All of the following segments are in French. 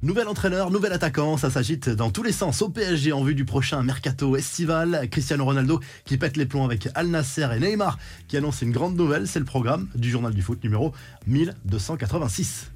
Nouvel entraîneur, nouvel attaquant, ça s'agite dans tous les sens au PSG en vue du prochain mercato estival. Cristiano Ronaldo qui pète les plombs avec Al Nasser et Neymar qui annonce une grande nouvelle, c'est le programme du journal du foot numéro 1286.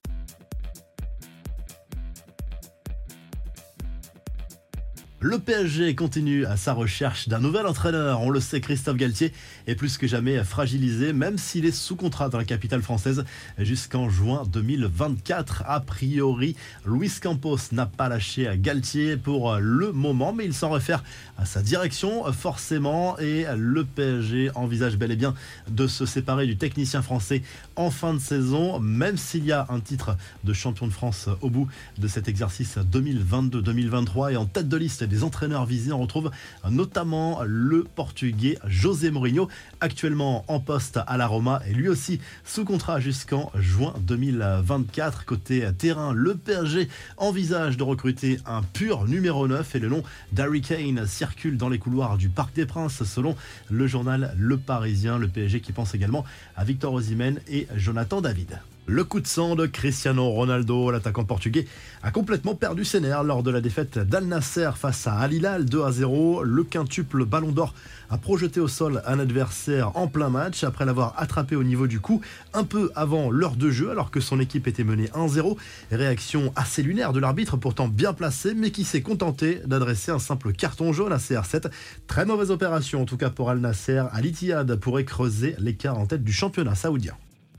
Le PSG continue à sa recherche d'un nouvel entraîneur. On le sait, Christophe Galtier est plus que jamais fragilisé, même s'il est sous contrat dans la capitale française jusqu'en juin 2024. A priori, Luis Campos n'a pas lâché Galtier pour le moment, mais il s'en réfère à sa direction, forcément, et le PSG envisage bel et bien de se séparer du technicien français en fin de saison, même s'il y a un titre de champion de France au bout de cet exercice 2022-2023 et en tête de liste des entraîneurs visés, on retrouve notamment le portugais José Mourinho, actuellement en poste à la Roma et lui aussi sous contrat jusqu'en juin 2024. Côté terrain, le PSG envisage de recruter un pur numéro 9 et le nom d'Harry Kane circule dans les couloirs du Parc des Princes selon le journal Le Parisien. Le PSG qui pense également à Victor Osimhen et Jonathan David. Le coup de sang de Cristiano Ronaldo, l'attaquant portugais, a complètement perdu ses nerfs lors de la défaite d'Al Nasser face à Al Hilal 2 à 0. Le quintuple Ballon d'Or a projeté au sol un adversaire en plein match après l'avoir attrapé au niveau du cou un peu avant l'heure de jeu alors que son équipe était menée 1-0. Réaction assez lunaire de l'arbitre pourtant bien placé mais qui s'est contenté d'adresser un simple carton jaune à CR7. Très mauvaise opération en tout cas pour Al Nasser. Al Ittihad pourrait creuser l'écart en tête du championnat saoudien.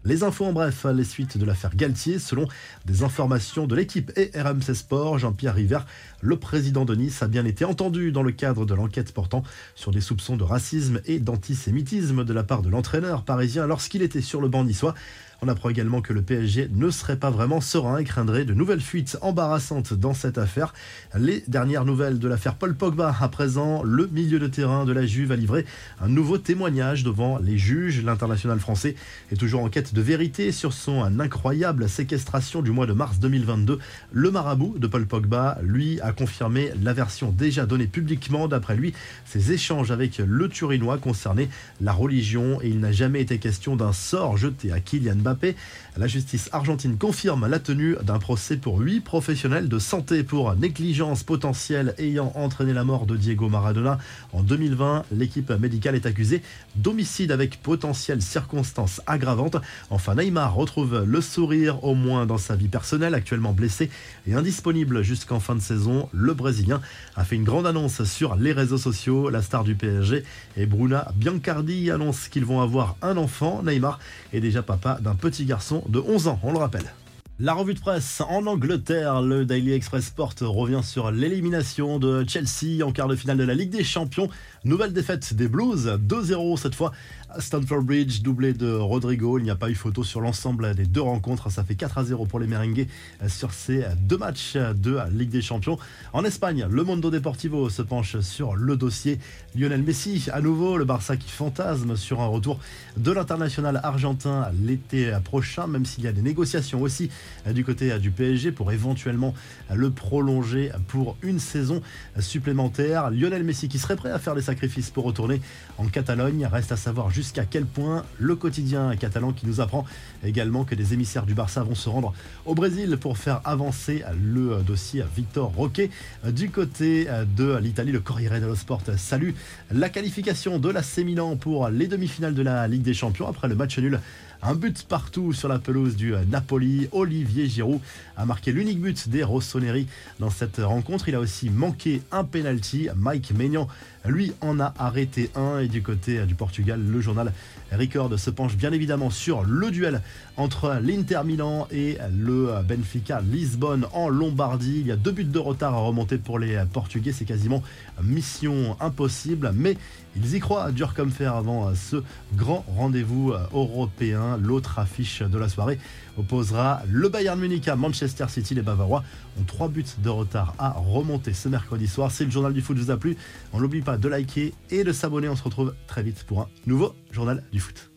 Les infos en bref, les suites de l'affaire Galtier, selon des informations de l'équipe et RMC Sport, Jean-Pierre River, le président de Nice, a bien été entendu dans le cadre de l'enquête portant sur des soupçons de racisme et d'antisémitisme de la part de l'entraîneur parisien lorsqu'il était sur le banc niçois. On apprend également que le PSG ne serait pas vraiment serein et craindrait de nouvelles fuites embarrassantes dans cette affaire. Les dernières nouvelles de l'affaire Paul Pogba, à présent, le milieu de terrain de la Juve a livré un nouveau témoignage devant les juges. L'international français est toujours en quête de vérité sur son incroyable séquestration du mois de mars 2022. Le marabout de Paul Pogba, lui, a confirmé la version déjà donnée publiquement. D'après lui, ses échanges avec le Turinois concernaient la religion et il n'a jamais été question d'un sort jeté à Kylian la justice argentine confirme la tenue d'un procès pour huit professionnels de santé pour négligence potentielle ayant entraîné la mort de Diego Maradona. En 2020, l'équipe médicale est accusée d'homicide avec potentielle circonstances aggravantes. Enfin, Neymar retrouve le sourire au moins dans sa vie personnelle, actuellement blessé et indisponible jusqu'en fin de saison. Le Brésilien a fait une grande annonce sur les réseaux sociaux. La star du PSG et Bruna Biancardi annonce qu'ils vont avoir un enfant. Neymar est déjà papa d'un petit garçon de 11 ans, on le rappelle. La revue de presse en Angleterre, le Daily Express Sport revient sur l'élimination de Chelsea en quart de finale de la Ligue des Champions. Nouvelle défaite des Blues, 2-0 cette fois à Stamford Bridge, doublé de Rodrigo. Il n'y a pas eu photo sur l'ensemble des deux rencontres. Ça fait 4-0 pour les Merengues sur ces deux matchs de Ligue des Champions. En Espagne, le Mondo Deportivo se penche sur le dossier Lionel Messi. À nouveau, le Barça qui fantasme sur un retour de l'international argentin l'été prochain, même s'il y a des négociations aussi du côté du PSG pour éventuellement le prolonger pour une saison supplémentaire. Lionel Messi qui serait prêt à faire les sacrifices pour retourner en Catalogne. Reste à savoir jusqu'à quel point le quotidien catalan qui nous apprend également que des émissaires du Barça vont se rendre au Brésil pour faire avancer le dossier Victor Roque. Du côté de l'Italie, le Corriere dello Sport salue la qualification de la Milan pour les demi-finales de la Ligue des Champions après le match nul un but partout sur la pelouse du Napoli. Olivier Giroud a marqué l'unique but des Rossoneri dans cette rencontre. Il a aussi manqué un penalty. Mike Maignan, lui, en a arrêté un. Et du côté du Portugal, le journal Record se penche bien évidemment sur le duel entre l'Inter Milan et le Benfica Lisbonne en Lombardie. Il y a deux buts de retard à remonter pour les Portugais. C'est quasiment mission impossible. Mais ils y croient dur comme fer avant ce grand rendez-vous européen. L'autre affiche de la soirée opposera le Bayern Munich à Manchester City. Les Bavarois ont trois buts de retard à remonter ce mercredi soir. Si le journal du foot vous a plu, on n'oublie pas de liker et de s'abonner. On se retrouve très vite pour un nouveau journal du foot.